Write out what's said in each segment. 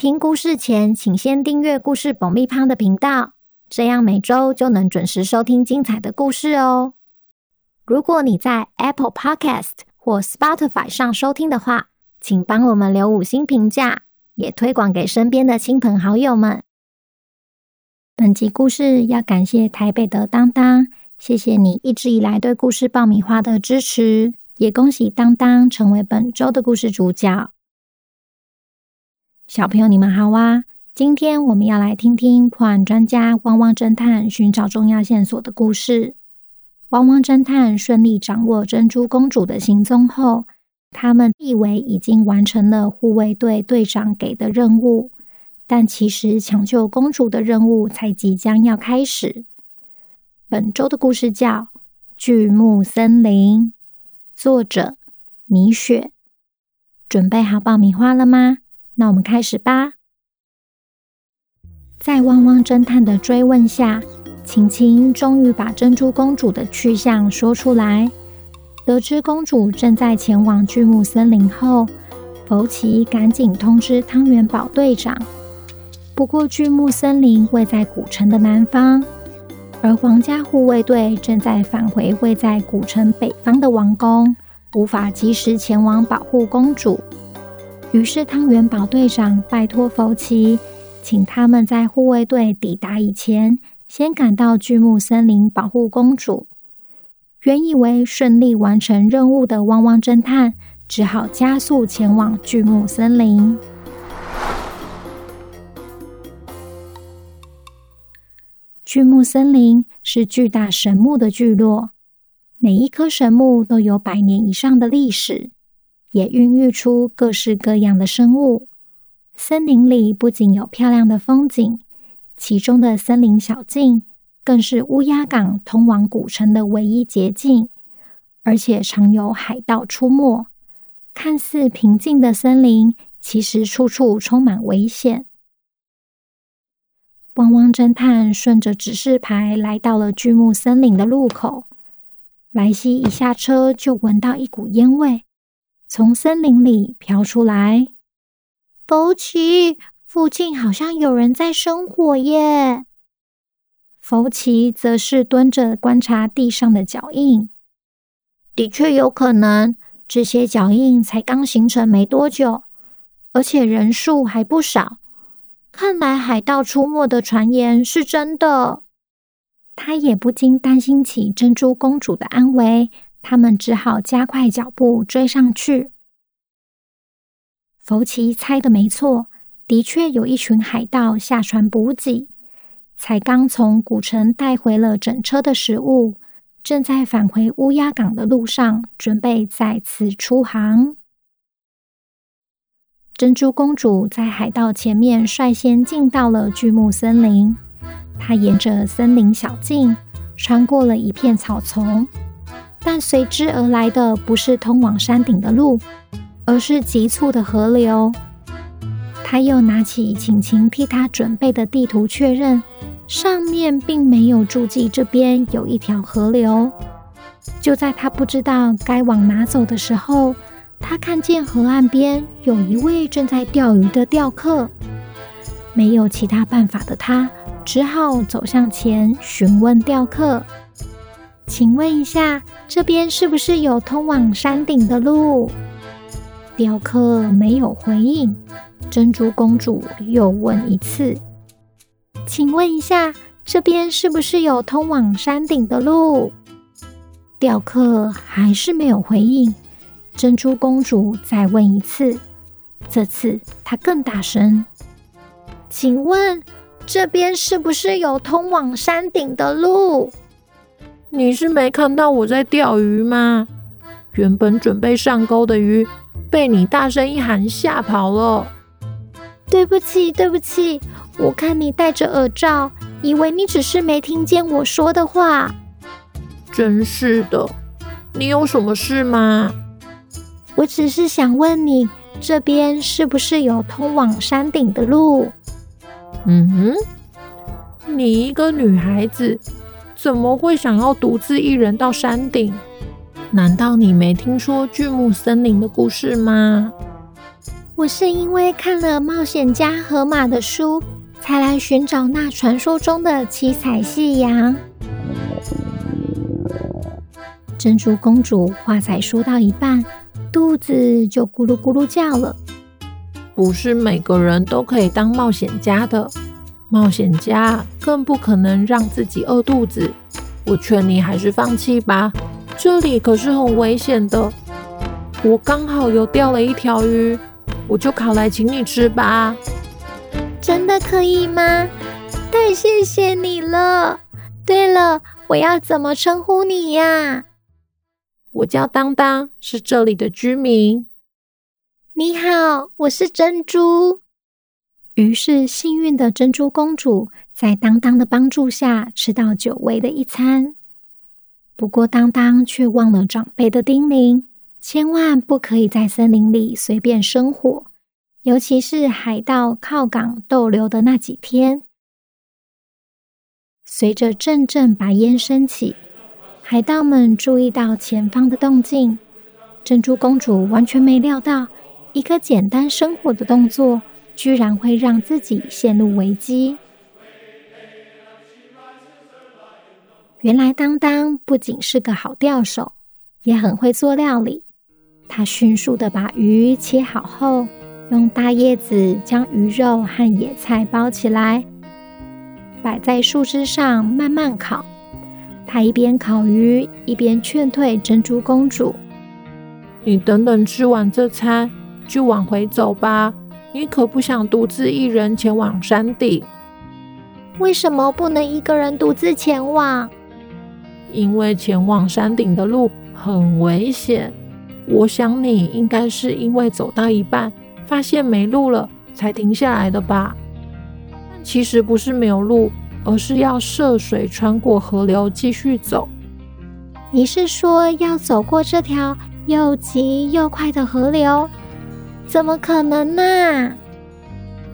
听故事前，请先订阅故事爆米花的频道，这样每周就能准时收听精彩的故事哦。如果你在 Apple Podcast 或 Spotify 上收听的话，请帮我们留五星评价，也推广给身边的亲朋好友们。本集故事要感谢台北的当当，谢谢你一直以来对故事爆米花的支持，也恭喜当当成为本周的故事主角。小朋友，你们好啊！今天我们要来听听破案专家汪汪侦探寻找重要线索的故事。汪汪侦探顺利掌握珍珠公主的行踪后，他们以为已经完成了护卫队队长给的任务，但其实抢救公主的任务才即将要开始。本周的故事叫《巨木森林》，作者米雪。准备好爆米花了吗？那我们开始吧。在汪汪侦探的追问下，晴晴终于把珍珠公主的去向说出来。得知公主正在前往巨木森林后，福奇赶紧通知汤圆宝队长。不过，巨木森林位在古城的南方，而皇家护卫队正在返回位在古城北方的王宫，无法及时前往保护公主。于是，汤圆宝队长拜托福奇，请他们在护卫队抵达以前，先赶到巨木森林保护公主。原以为顺利完成任务的汪汪侦探，只好加速前往巨木森林。巨木森林是巨大神木的聚落，每一棵神木都有百年以上的历史。也孕育出各式各样的生物。森林里不仅有漂亮的风景，其中的森林小径更是乌鸦港通往古城的唯一捷径，而且常有海盗出没。看似平静的森林，其实处处充满危险。汪汪侦探顺着指示牌来到了巨木森林的路口，莱西一下车就闻到一股烟味。从森林里飘出来，福奇，附近好像有人在生火耶。福奇则是蹲着观察地上的脚印，的确有可能，这些脚印才刚形成没多久，而且人数还不少。看来海盗出没的传言是真的。他也不禁担心起珍珠公主的安危。他们只好加快脚步追上去。福奇猜的没错，的确有一群海盗下船补给，才刚从古城带回了整车的食物，正在返回乌鸦港的路上，准备再次出航。珍珠公主在海盗前面率先进到了巨木森林，她沿着森林小径穿过了一片草丛。但随之而来的不是通往山顶的路，而是急促的河流。他又拿起晴晴替他准备的地图，确认上面并没有注记这边有一条河流。就在他不知道该往哪走的时候，他看见河岸边有一位正在钓鱼的钓客。没有其他办法的他，只好走向前询问钓客。请问一下，这边是不是有通往山顶的路？钓客没有回应。珍珠公主又问一次：“请问一下，这边是不是有通往山顶的路？”钓客还是没有回应。珍珠公主再问一次，这次她更大声：“请问，这边是不是有通往山顶的路？”你是没看到我在钓鱼吗？原本准备上钩的鱼被你大声一喊吓跑了。对不起，对不起，我看你戴着耳罩，以为你只是没听见我说的话。真是的，你有什么事吗？我只是想问你，这边是不是有通往山顶的路？嗯哼，你一个女孩子，怎么会想要独自一人到山顶？难道你没听说巨木森林的故事吗？我是因为看了冒险家河马的书，才来寻找那传说中的七彩夕阳。珍珠公主话才说到一半，肚子就咕噜咕噜叫了。不是每个人都可以当冒险家的，冒险家更不可能让自己饿肚子。我劝你还是放弃吧。这里可是很危险的，我刚好有钓了一条鱼，我就烤来请你吃吧。真的可以吗？太谢谢你了。对了，我要怎么称呼你呀？我叫当当，是这里的居民。你好，我是珍珠。于是，幸运的珍珠公主在当当的帮助下吃到久违的一餐。不过，当当却忘了长辈的叮咛，千万不可以在森林里随便生火，尤其是海盗靠港逗留的那几天。随着阵阵白烟升起，海盗们注意到前方的动静。珍珠公主完全没料到，一个简单生火的动作，居然会让自己陷入危机。原来当当不仅是个好钓手，也很会做料理。他迅速的把鱼切好后，用大叶子将鱼肉和野菜包起来，摆在树枝上慢慢烤。他一边烤鱼，一边劝退珍珠公主：“你等等吃完这餐，就往回走吧。你可不想独自一人前往山顶？为什么不能一个人独自前往？”因为前往山顶的路很危险，我想你应该是因为走到一半发现没路了才停下来的吧？但其实不是没有路，而是要涉水穿过河流继续走。你是说要走过这条又急又快的河流？怎么可能呢？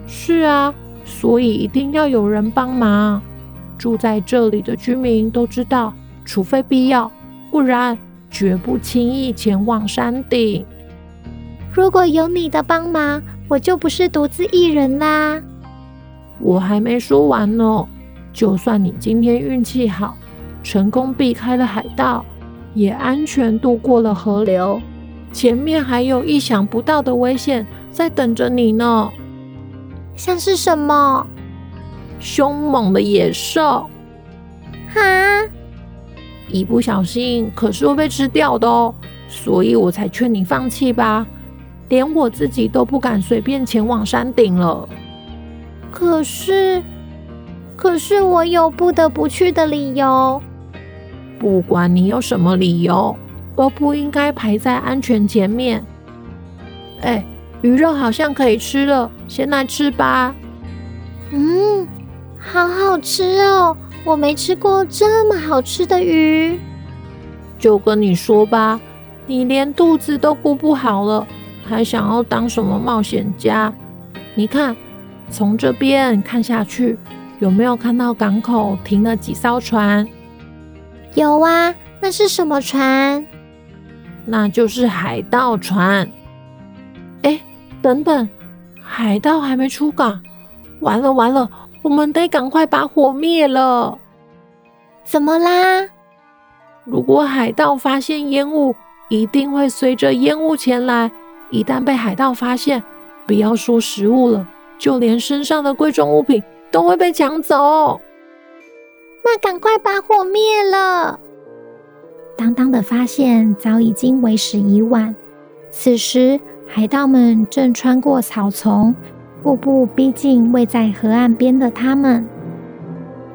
是啊，所以一定要有人帮忙。住在这里的居民都知道。除非必要，不然绝不轻易前往山顶。如果有你的帮忙，我就不是独自一人啦。我还没说完呢。就算你今天运气好，成功避开了海盗，也安全渡过了河流，前面还有意想不到的危险在等着你呢。像是什么？凶猛的野兽。哈？一不小心可是会被吃掉的哦，所以我才劝你放弃吧。连我自己都不敢随便前往山顶了。可是，可是我有不得不去的理由。不管你有什么理由，都不应该排在安全前面。哎，鱼肉好像可以吃了，先来吃吧。嗯，好好吃哦。我没吃过这么好吃的鱼，就跟你说吧，你连肚子都顾不好了，还想要当什么冒险家？你看，从这边看下去，有没有看到港口停了几艘船？有啊，那是什么船？那就是海盗船。哎，等等，海盗还没出港，完了完了！我们得赶快把火灭了。怎么啦？如果海盗发现烟雾，一定会随着烟雾前来。一旦被海盗发现，不要说食物了，就连身上的贵重物品都会被抢走。那赶快把火灭了。当当的发现早已经为时已晚。此时，海盗们正穿过草丛。步步逼近位在河岸边的他们。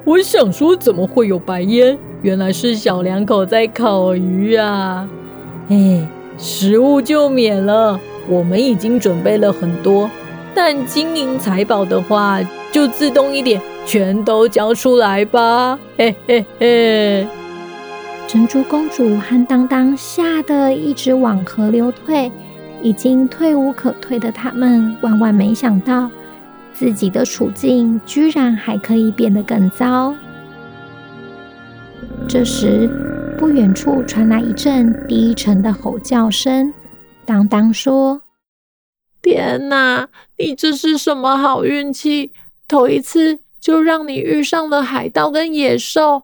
我想说，怎么会有白烟？原来是小两口在烤鱼啊！哎，食物就免了，我们已经准备了很多。但金银财宝的话，就自动一点，全都交出来吧！嘿嘿嘿。珍珠公主和当当吓得一直往河流退，已经退无可退的他们，万万没想到自己的处境居然还可以变得更糟。这时，不远处传来一阵低沉的吼叫声。当当说：“天哪，你这是什么好运气？头一次就让你遇上了海盗跟野兽。”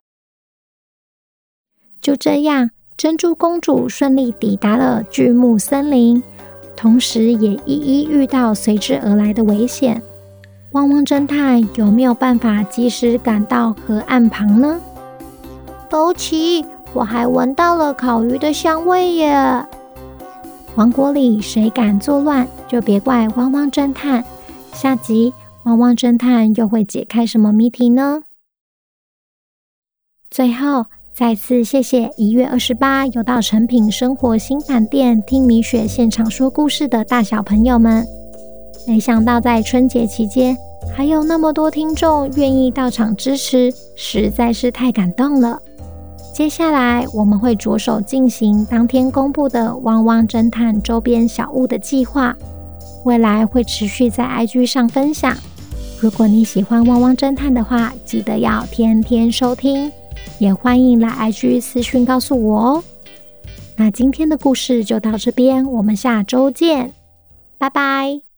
就这样，珍珠公主顺利抵达了巨木森林，同时也一一遇到随之而来的危险。汪汪侦探有没有办法及时赶到河岸旁呢？宝奇，我还闻到了烤鱼的香味耶！王国里谁敢作乱，就别怪汪汪侦探。下集汪汪侦探又会解开什么谜题呢？最后。再次谢谢一月二十八有到诚品生活新版店听米雪现场说故事的大小朋友们。没想到在春节期间还有那么多听众愿意到场支持，实在是太感动了。接下来我们会着手进行当天公布的汪汪侦探周边小物的计划，未来会持续在 IG 上分享。如果你喜欢汪汪侦探的话，记得要天天收听。也欢迎来 IG 私讯告诉我哦。那今天的故事就到这边，我们下周见，拜拜。